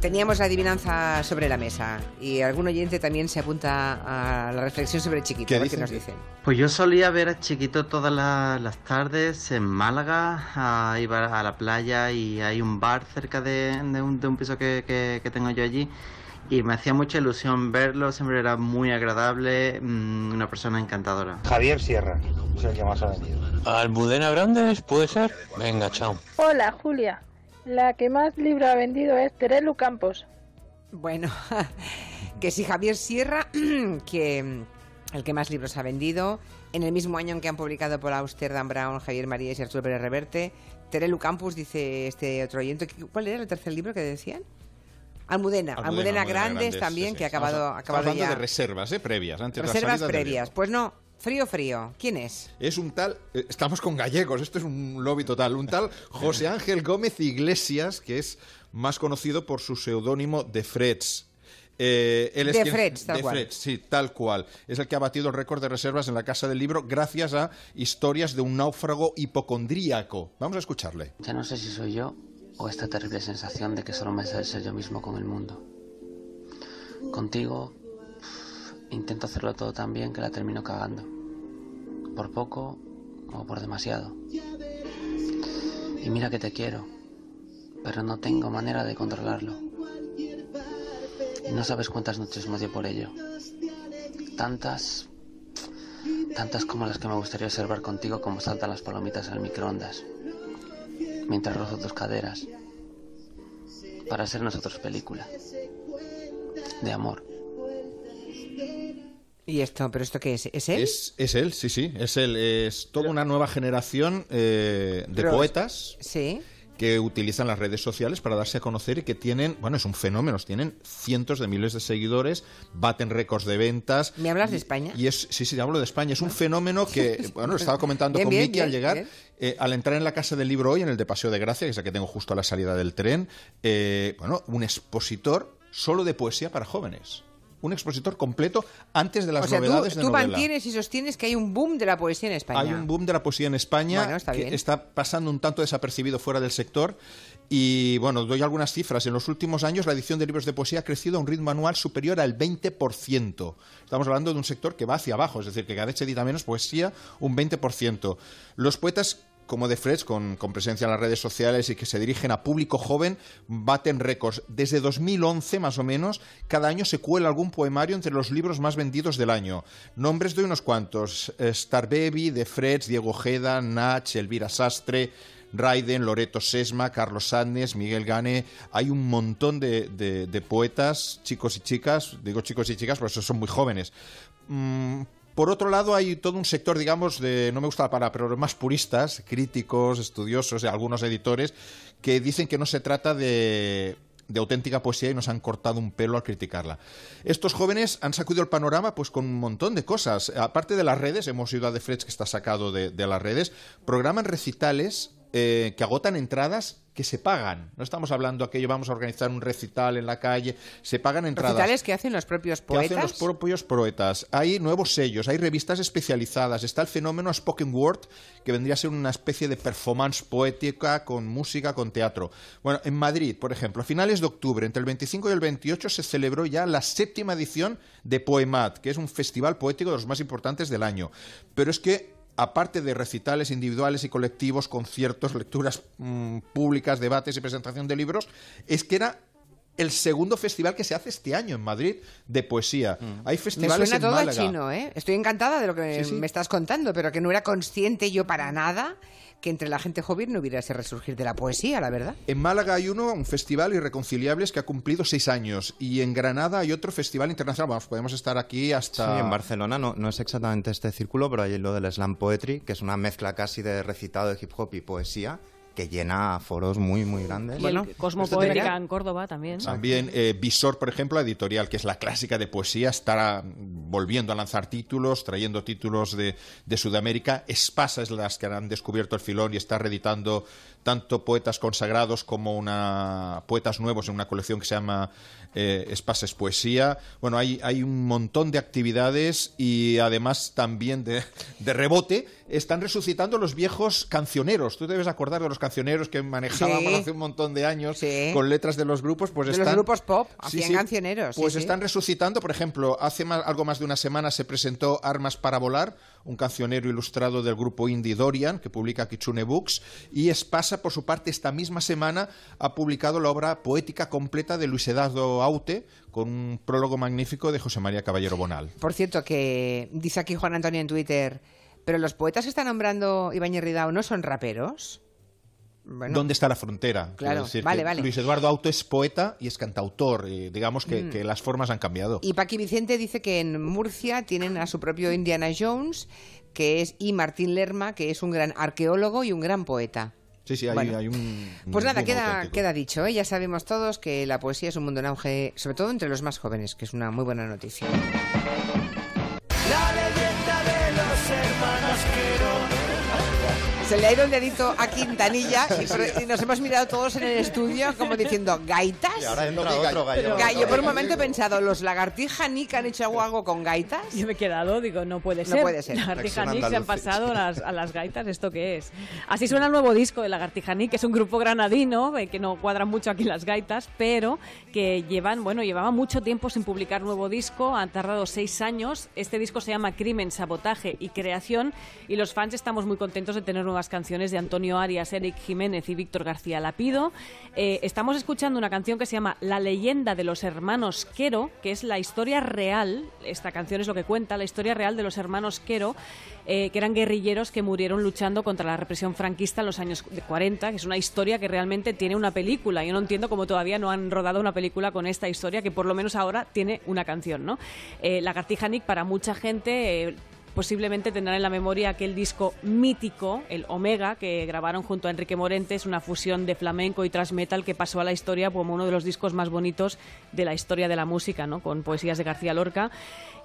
Teníamos la adivinanza sobre la mesa y algún oyente también se apunta a la reflexión sobre Chiquito. ¿Qué a ver dicen? nos dicen? Pues yo solía ver a Chiquito todas la- las tardes en Málaga, a, iba a la playa y hay un bar cerca de, de un, de un piso que, que- que tengo yo allí y me hacía mucha ilusión verlo, siempre era muy agradable, mm, una persona encantadora. Javier Sierra, es el que más ha vendido. Almudena Grandes, ¿puede ser? Venga, chao. Hola, Julia. La que más libro ha vendido es Terelu Campos. Bueno, que si Javier Sierra, que mm, el que más libros ha vendido, en el mismo año en que han publicado por Amsterdam Brown, Javier Marías y Arturo Pérez Reverte, Terelu Campus, dice este otro oyente. ¿Cuál era el tercer libro que decían? Almudena, Almudena, Grandes, también, sí, que ha acabado, estamos acabado hablando ya. de reservas, ¿eh? Previas, antes de la Reservas previas. Pues no, frío, frío. ¿Quién es? Es un tal, eh, estamos con gallegos, esto es un lobby total, un tal José Ángel Gómez Iglesias, que es más conocido por su seudónimo de Freds. Eh, él es De quien- Freds, tal de cual. Freds, sí, tal cual. Es el que ha batido el récord de reservas en la Casa del Libro gracias a historias de un náufrago hipocondríaco. Vamos a escucharle. Ya no sé si soy yo o esta terrible sensación de que solo me sé ser yo mismo con el mundo. Contigo intento hacerlo todo tan bien que la termino cagando. Por poco o por demasiado. Y mira que te quiero, pero no tengo manera de controlarlo. Y no sabes cuántas noches me dio por ello. Tantas, tantas como las que me gustaría observar contigo como saltan las palomitas al microondas mientras rozo tus caderas, para hacer nosotros película. De amor. ¿Y esto? ¿Pero esto qué es? ¿Es él? Es, es él, sí, sí, es él. Es toda una nueva generación eh, de Pero- poetas Sí. que utilizan las redes sociales para darse a conocer y que tienen, bueno, es un fenómeno, tienen cientos de miles de seguidores, baten récords de ventas. ¿Me hablas de España? Y es, sí, sí, hablo de España. Es un fenómeno que, bueno, lo estaba comentando Bien, con bien, Miki al llegar. eh, al entrar en la Casa del Libro hoy, en el de Paseo de Gracia, que es la que tengo justo a la salida del tren, eh, bueno, un expositor solo de poesía para jóvenes. Un expositor completo antes de las o sea, tú, novedades de tú novela. mantienes y sostienes que hay un boom de la poesía en España. Hay un boom de la poesía en España Bueno, está que bien. está pasando un tanto desapercibido fuera del sector. Y bueno, doy algunas cifras. En los últimos años la edición de libros de poesía ha crecido a un ritmo anual superior al 20%. Estamos hablando de un sector que va hacia abajo, es decir, que cada vez se edita menos poesía, un 20%. Los poetas como de Freds, con, presencia en las redes sociales y que se dirigen a público joven, baten récords. Desde 2011, más o menos, cada año se cuela algún poemario entre los libros más vendidos del año. Nombres de unos cuantos. eh, Star Baby, de Freds, Diego Ojeda, Nach, Elvira Sastre, Raiden, Loreto Sesma, Carlos Sánchez, Miguel Gane. Hay un montón de, de- de poetas, chicos y chicas, digo chicos y chicas, porque son muy jóvenes. Por otro lado, hay todo un sector, digamos, de, no me gusta la palabra, pero más puristas, críticos, estudiosos, y algunos editores, que dicen que no se trata de, de auténtica poesía y nos han cortado un pelo al criticarla. Estos jóvenes han sacudido el panorama pues con un montón de cosas. Aparte de las redes, hemos ido a The Freds, que está sacado de, de las redes, programan recitales eh, que agotan entradas que se pagan. No estamos hablando aquello, vamos a organizar un recital en la calle, se pagan entradas Recitales que hacen los propios que hacen poetas. los propios poetas. Hay nuevos sellos, hay revistas especializadas, está el fenómeno Spoken Word, que vendría a ser una especie de performance poética con música, con teatro. Bueno, en Madrid, por ejemplo, a finales de octubre, entre el 25 y el 28, se celebró ya la séptima edición de Poemat, que es un festival poético de los más importantes del año. Pero es que aparte de recitales individuales y colectivos, conciertos, lecturas mm, públicas, debates y presentación de libros, es que era el segundo festival que se hace este año en Madrid de poesía. Hay Me festivales suena en todo a Málaga. chino, ¿eh? Estoy encantada de lo que Sí, sí. me estás contando, pero que no era consciente yo para nada que entre la gente joven no hubiera ese resurgir de la poesía, la verdad. En Málaga hay uno, un festival Irreconciliables que ha cumplido seis años. Y en Granada hay otro festival internacional. Vamos, podemos estar aquí hasta... Sí, en Barcelona no, no es exactamente este círculo, pero hay lo del slam poetry, que es una mezcla casi de recitado de hip hop y poesía, que llena foros muy, muy grandes. Y el Cosmopoética en Córdoba también. También eh, Visor, por ejemplo, la editorial, que es la clásica de poesía, está volviendo a lanzar títulos, trayendo títulos de, de Sudamérica. Espasa es las que han descubierto el filón y está reeditando tanto poetas consagrados como una poetas nuevos en una colección que se llama eh, Espasa es Poesía. Bueno, hay, hay un montón de actividades y además también de, de rebote están resucitando los viejos cancioneros. Tú debes acordar de los cancioneros que manejábamos Sí. hace un montón de años con letras de los grupos. Pues De están, los grupos pop, Sí, hacían sí. cancioneros. Pues están resucitando, por ejemplo, hace más- algo más de una semana se presentó Armas para Volar, un cancionero ilustrado del grupo indie Dorian, que publica Kitsune Books, y Espasa, por su parte, esta misma semana ha publicado la obra poética completa de Luis Eduardo Aute, con un prólogo magnífico de José María Caballero Bonal. Por cierto, que dice aquí Juan Antonio en Twitter, pero los poetas que está nombrando Ibáñez Ridao no son raperos. Bueno, ¿Dónde está la frontera? Claro, decir vale, que vale. Luis Eduardo Auto es poeta y es cantautor. y digamos que, Mm. que las formas han cambiado. Y Paqui Vicente dice que en Murcia tienen a su propio Indiana Jones, que es y Martín Lerma, que es un gran arqueólogo y un gran poeta. Sí, sí, hay, Bueno. hay un. Pues nada, queda, auténtico. queda dicho. ¿eh? Ya sabemos todos que la poesía es un mundo en auge, sobre todo entre los más jóvenes, que es una muy buena noticia. Se le ha ido el dedito a Quintanilla y, pero- y nos hemos mirado todos en el estudio como diciendo, ¿gaitas? Y ahora entra No otro gallo. Ga- Yo por un momento he pensado, ¿los lagartija Nick han hecho algo con gaitas? Yo me he quedado, digo, no puede No ser. puede ser. Lagartija Nick se han pasado a las, a las gaitas, ¿esto qué es? Así suena el nuevo disco de Lagartija Nick, que es un grupo granadino, eh, que no cuadran mucho aquí las gaitas, pero que llevan, bueno, llevaba mucho tiempo sin publicar nuevo disco, han tardado seis años. Este disco se llama Crimen, Sabotaje y Creación, y los fans estamos muy contentos de tener nuevas canciones de Antonio Arias, Eric Jiménez y Víctor García Lapido. Eh, estamos escuchando una canción que se llama La leyenda de los hermanos Quero, que es la historia real, esta canción es lo que cuenta, la historia real de los hermanos Quero, eh, que eran guerrilleros que murieron luchando contra la represión franquista en los años de 40, que es una historia que realmente tiene una película. Yo no entiendo cómo todavía no han rodado una película con esta historia, que por lo menos ahora tiene una canción, ¿no? Eh, Lagartija Nick, para mucha gente... posiblemente tendrán en la memoria aquel disco mítico, el Omega, que grabaron junto a Enrique Morentes, una fusión de flamenco y thrash metal que pasó a la historia como uno de los discos más bonitos de la historia de la música, ¿no? con poesías de García Lorca.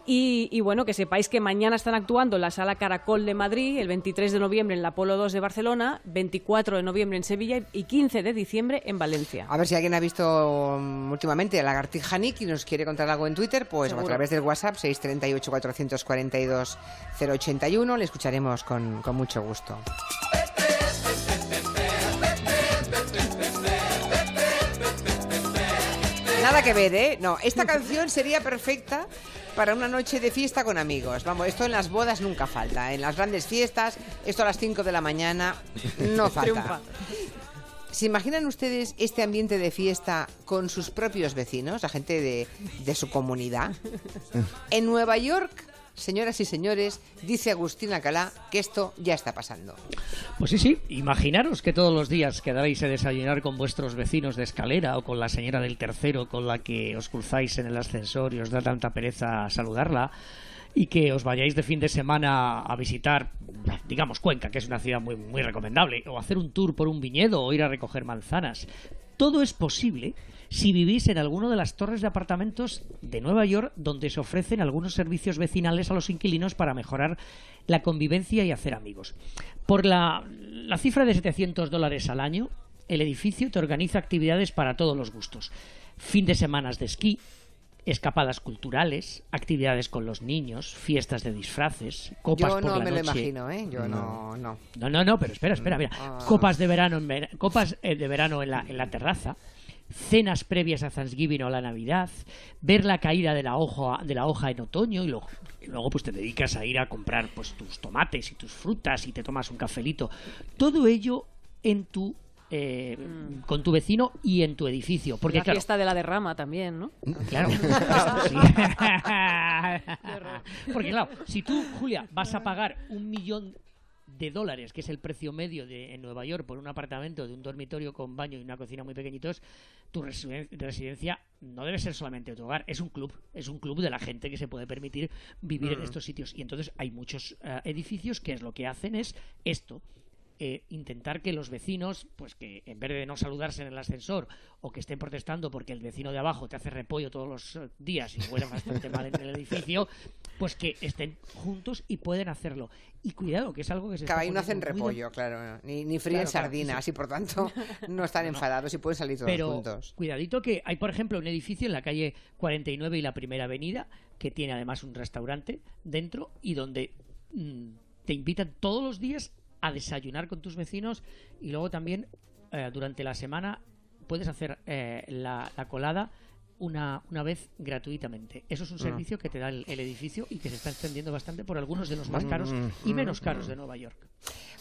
Y, y bueno, que sepáis que mañana están actuando en la Sala Caracol de Madrid, el 23 de noviembre en la Polo 2 de Barcelona, 24 de noviembre en Sevilla y 15 de diciembre en Valencia. A ver si alguien ha visto mm, últimamente a Lagartija Nick y nos quiere contar algo en Twitter, pues Seguro. a través del WhatsApp 638 442 081 le escucharemos con, con mucho gusto. Nada que ver, ¿eh? No, esta canción sería perfecta para una noche de fiesta con amigos. Vamos, esto en las bodas nunca falta. En las grandes fiestas, esto a las 5 de la mañana, no falta. ¿Se imaginan ustedes este ambiente de fiesta con sus propios vecinos, la gente de, de su comunidad? En Nueva York, señoras y señores, dice Agustín Alcalá que esto ya está pasando. Pues sí, sí, imaginaros que todos los días quedaréis a desayunar con vuestros vecinos de escalera o con la señora del tercero con la que os cruzáis en el ascensor y os da tanta pereza saludarla y que os vayáis de fin de semana a visitar, digamos, Cuenca, que es una ciudad muy, muy recomendable, o hacer un tour por un viñedo o ir a recoger manzanas. Todo es posible si vivís en alguno de las torres de apartamentos de Nueva York donde se ofrecen algunos servicios vecinales a los inquilinos para mejorar la convivencia y hacer amigos. Por la, la cifra de 700 dólares al año, el edificio te organiza actividades para todos los gustos. Fin de semanas de esquí, escapadas culturales, actividades con los niños, fiestas de disfraces, copas Yo por no la me lo imagino, ¿eh? Yo no, no. No, no, no, pero espera, espera, mira. Ah. Copas de verano en copas eh, de verano en la, en la terraza, cenas previas a Thanksgiving o a la Navidad, ver la caída de la hoja de la hoja en otoño y luego, y luego pues te dedicas a ir a comprar pues tus tomates y tus frutas y te tomas un cafelito. Todo ello en tu eh, con tu vecino y en tu edificio, porque la claro, fiesta de la derrama también, ¿no? Claro. Sí. Porque claro, si tú, Julia, vas a pagar un millón de dólares, que es el precio medio de, en Nueva York por un apartamento de un dormitorio con baño y una cocina muy pequeñitos, tu residen- residencia no debe ser solamente tu hogar, es un club, es un club de la gente que se puede permitir vivir en Mm. estos sitios. Y entonces hay muchos eh, edificios que es lo que hacen es esto, eh, intentar que los vecinos, pues que en vez de no saludarse en el ascensor o que estén protestando porque el vecino de abajo te hace repollo todos los eh, días y huele bastante mal en el edificio, pues que estén juntos y pueden hacerlo. Y cuidado, que es algo que se ahí no hacen muy repollo, claro. Ni, ni fríen Claro, claro, sardinas sí. y por tanto no están enfadados y pueden salir todos Pero juntos. cuidadito que hay, por ejemplo, un edificio en la calle 49 y la Primera Avenida que tiene además un restaurante dentro y donde mm, te invitan todos los días a desayunar con tus vecinos y luego también eh, durante la semana puedes hacer eh, la, la colada una, una vez gratuitamente. Eso es un Ah. servicio que te da el, el edificio y que se está extendiendo bastante por algunos de los más caros y mm, menos caros de Nueva York.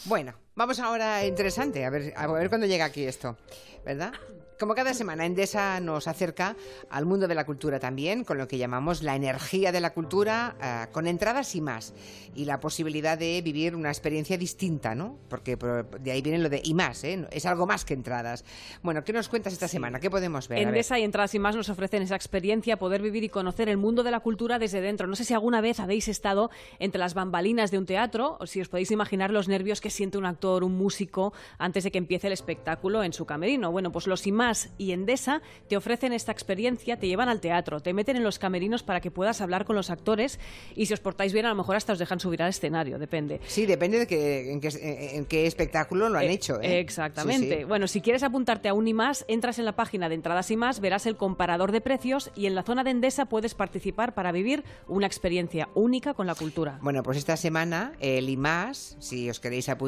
Bueno, vamos ahora interesante, a ver, a ver cuándo llega aquí esto, ¿verdad? Como cada semana, Endesa nos acerca al mundo de la cultura también, con lo que llamamos la energía de la cultura, eh, con entradas y más, y la posibilidad de vivir una experiencia distinta, ¿no? Porque por- de ahí viene lo de y más, ¿eh? Es algo más que entradas. Bueno, ¿qué nos cuentas esta semana? ¿Qué podemos ver. Endesa y Entradas y más nos ofrecen esa experiencia, poder vivir y conocer el mundo de la cultura desde dentro. No sé si alguna vez habéis estado entre las bambalinas de un teatro o si os podéis imaginar los nervios que siente un actor, un músico, antes de que empiece el espectáculo en su camerino. Bueno, pues los IMAS y Endesa te ofrecen esta experiencia, te llevan al teatro, te meten en los camerinos para que puedas hablar con los actores y si os portáis bien a lo mejor hasta os dejan subir al escenario, depende. Sí, depende de que, en, qué, en qué espectáculo lo han Eh, hecho. ¿eh? Exactamente. Sí, sí. Bueno, si quieres apuntarte a un y más, entras en la página de entradas y más, verás el comparador de precios y en la zona de Endesa puedes participar para vivir una experiencia única con la cultura. Bueno, pues esta semana el IMAS, si os queréis apuntar,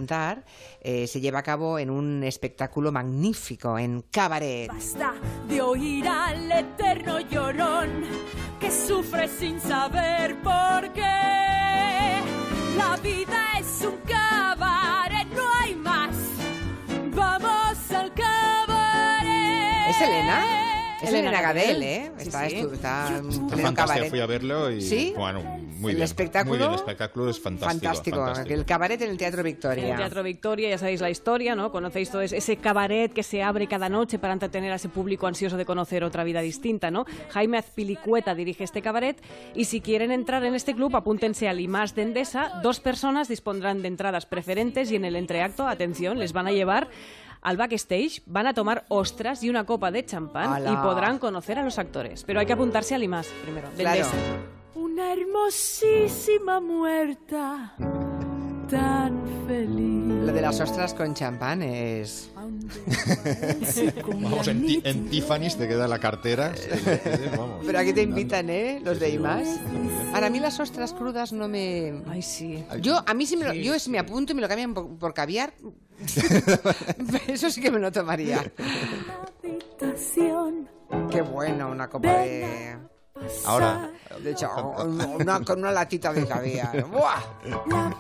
eh, se lleva a cabo en un espectáculo magnífico, en cabaret. Basta de oír al eterno llorón que sufre sin saber por qué. La vida es un cabaret, no hay más. Vamos al cabaret. ¿Es Elena? Es Elena Elena Gadel, Gadel. ¿eh? Sí, está, sí. está en fantástico, fui a verlo y ¿Sí? bueno, muy El bien. espectáculo- Muy bien, el espectáculo es fantástico. Fantástico. fantástico. El cabaret en el Teatro En Victoria. el Teatro Victoria, ya sabéis la historia, ¿no? Conocéis todo ese- ese cabaret que se abre cada noche para entretener a ese público ansioso de conocer otra vida distinta, ¿no? Jaime Azpilicueta dirige este cabaret y si quieren entrar en este club, apúntense al IMAS de Endesa. Dos personas dispondrán de entradas preferentes y en el entreacto, atención, les van a llevar al backstage, van a tomar ostras y una copa de champán ¡Hala! y podrán conocer a los actores. Pero hay que apuntarse al IMAS primero, de Claro. Endesa. Una hermosísima muerta, tan feliz. Lo de las ostras con champán es... Vamos, en, ti- en Tiffany's te queda la cartera. sí, sí, vamos. Pero aquí te invitan, ¿eh? Los de IMAS. Ahora, a mí las ostras crudas no me... Ay, sí. Yo, a mí si me lo, yo me apunto y me lo cambian por, por caviar, eso sí que me lo tomaría. Qué bueno, una copa de... Ahora, De hecho, una, con una latita de caviar. ¡Buah!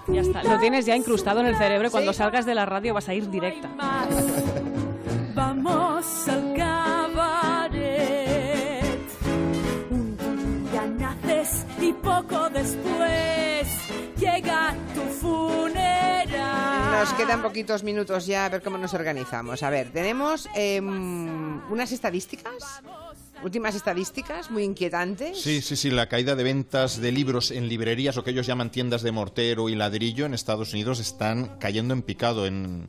Ya está, lo tienes ya incrustado en el cerebro y cuando salgas de la radio vas a ir directa. Vamos al cabaret. Un día naces y poco después llega tu funeral. Nos quedan poquitos minutos ya a ver cómo nos organizamos. A ver, tenemos em, unas estadísticas, últimas estadísticas muy inquietantes. Sí, sí, sí, la caída de ventas de libros en librerías, o que ellos llaman tiendas de mortero y ladrillo en Estados Unidos, están cayendo en picado. En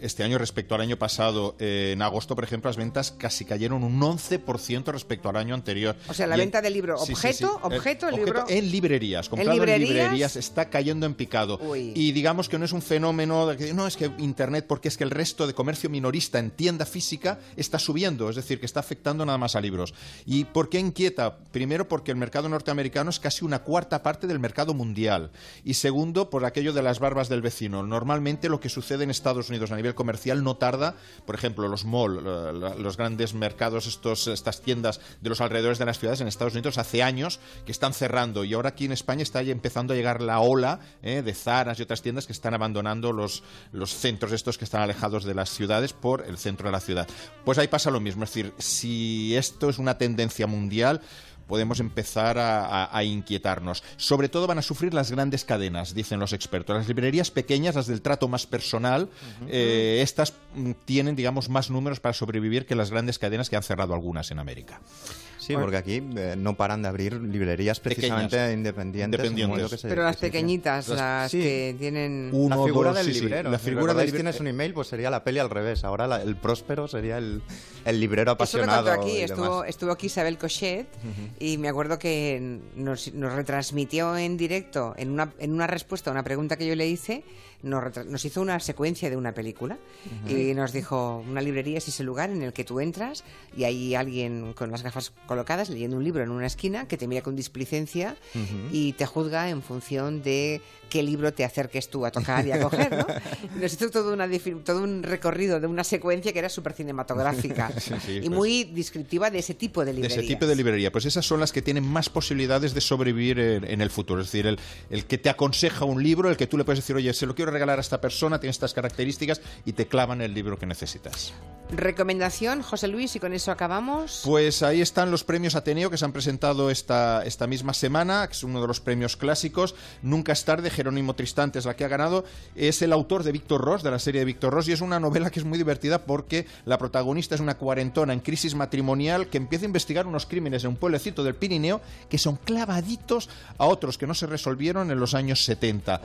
este año respecto al año pasado, eh, en agosto, por ejemplo, las ventas casi cayeron un 11% respecto al año anterior. O sea, la Y en- venta del libro, Sí, sí, objeto, sí. Objeto, el libro. en librerías, comprado en librerías? librerías, está cayendo en picado. Uy. Y digamos que no es un fenómeno de que no es que Internet, porque es que el resto de comercio minorista en tienda física está subiendo, es decir, que está afectando nada más a libros. ¿Y por qué inquieta? Primero, porque el mercado norteamericano es casi una cuarta parte del mercado mundial. Y segundo, por aquello de las barbas del vecino. Normalmente lo que sucede en Estados Unidos a nivel comercial no tarda, por ejemplo, los mall, los grandes mercados, estos, estas tiendas de los alrededores de las ciudades en Estados Unidos hace años que están cerrando y ahora aquí en España está empezando a llegar la ola eh, de Zaras y otras tiendas que están abandonando los, los centros estos que están alejados de las ciudades por el centro de la ciudad. Pues ahí pasa lo mismo, es decir, si esto es una tendencia mundial, podemos empezar a, a- a inquietarnos. Sobre todo van a sufrir las grandes cadenas, dicen los expertos. Las librerías pequeñas, las del trato más personal, eh, estas mm, tienen, digamos, más números para sobrevivir que las grandes cadenas que han cerrado algunas en América. Sí, porque aquí eh, no paran de abrir librerías precisamente Pequeñas. independientes. Independientes. que se- Pero las que se pequeñitas, Las- las sí. que tienen... Uno, la figura dos, del sí, librero. La figura del tienes un email, pues sería la peli al revés. Ahora la- el próspero sería el, el librero Eso lo apasionado. aquí, y estuvo, demás. estuvo aquí Isabel Cochet y me acuerdo que nos, nos retransmitió en directo, en una, en una respuesta a una pregunta que yo le hice, nos, nos hizo una secuencia de una película Ujú. y nos dijo, una librería es ese lugar en el que tú entras y hay alguien con las gafas colocadas leyendo un libro en una esquina que te mira con displicencia y te juzga en función de qué libro te acerques tú a tocar y a coger, ¿no? Nos hizo todo, una, todo un recorrido de una secuencia que era súper cinematográfica Sí, sí, y pues. muy descriptiva de ese tipo de de librerías. ese tipo de librería. Pues esas son las que tienen más posibilidades de sobrevivir en, en el futuro. Es decir, el, el que te aconseja un libro, el que tú le puedes decir, oye, se lo quiero regalar a esta persona, tiene estas características, y te clavan el libro que necesitas. Recomendación, José Luis, y con eso acabamos. Pues ahí están los premios Ateneo que se han presentado esta, esta misma semana, que es uno de los premios clásicos. Nunca es tarde, Jerónimo Tristante es la que ha ganado. Es el autor de Víctor Ross, de la serie de Víctor Ross, y es una novela que es muy divertida porque la protagonista es una cuarentona en crisis matrimonial que empieza a investigar unos crímenes en un pueblecito del Pirineo que son clavaditos a otros que no se resolvieron en los años 70.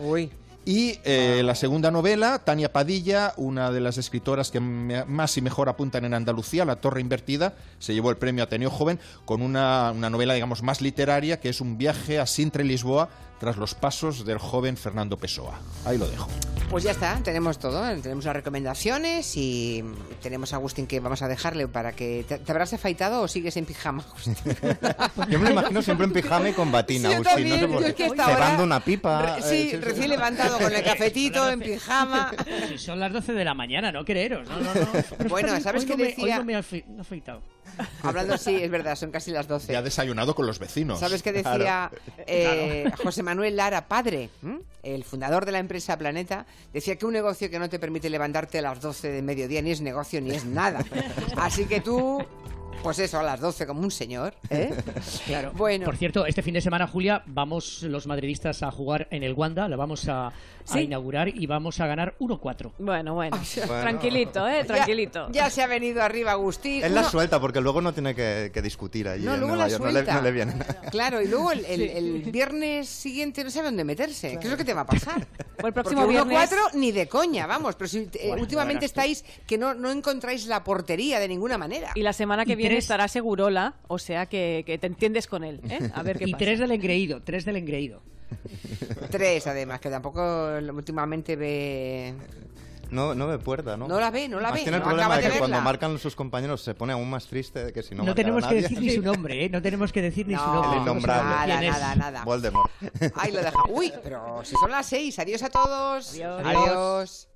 Y eh, la segunda novela, Tania Padilla, una de las escritoras que más y mejor apuntan en Andalucía, La Torre Invertida, se llevó el premio Ateneo Joven con una, una novela, digamos, más literaria, que es un viaje a Sintra y Lisboa tras los pasos del joven Fernando Pessoa. Ahí lo dejo. Pues ya está, tenemos todo. ¿eh? Tenemos las recomendaciones y tenemos a Agustín que vamos a dejarle para que... ¿Te, te habrás afeitado o sigues en pijama, Agustín? Yo me lo imagino siempre en pijama y con batina, Sí, yo Agustín, no sé también, por yo qué. es que hasta Cebando ahora- una pipa. Re- eh, sí, recién levantado con el cafetito, en pijama. Si son las 12 de la mañana, no creeros. No, no, no. Bueno, ¿sabes qué me- decía? Hoy no me he afeitado. Hablando, sí, es verdad, son casi las 12. Ya ha desayunado con los vecinos. ¿Sabes qué decía eh, José Manuel Lara, padre, ¿m? el fundador de la empresa Planeta? Decía que un negocio que no te permite levantarte a las 12 de mediodía ni es negocio ni es nada. Así que tú, pues eso, a las 12 como un señor. ¿eh? Claro. Bueno. Por cierto, este fin de semana, Julia, vamos los madridistas a jugar en el Wanda, la vamos a, a ¿Sí? inaugurar y vamos a ganar 1-4. Bueno, bueno. Tranquilito, ¿eh? Tranquilito. Ya, ya se ha venido arriba Agustín. Él la Uno- suelta porque luego no tiene que, que discutir allí No, en luego Nueva la York. No le, suelta. no le viene nada. Claro, y luego el, el- el viernes siguiente no sabe dónde meterse. ¿Qué es lo que te va a pasar? el próximo Porque viernes- 1-4 ni de coña, vamos. Pero si eh, Bueno, últimamente estáis que no, no encontráis la portería de ninguna manera. Y la semana que Y viene tres- estará Segurola, o sea que, que te entiendes con él. ¿eh? A ver qué y pasa. tres del engreído, tres del engreído. Tres, además, que tampoco últimamente ve... No, no ve puerta, ¿no? No la ve, no la Más ve, Tiene el no problema acaba de que cuando marcan sus compañeros se pone aún más triste de que si no No, tenemos que nadie. decir ni su nombre, ¿eh? No tenemos que decir ni su No, nombre. El innombrable. Nada, nada, nada. Voldemort. Ahí lo deja. Uy, pero si son las seis. Adiós a todos. Adiós. Adiós.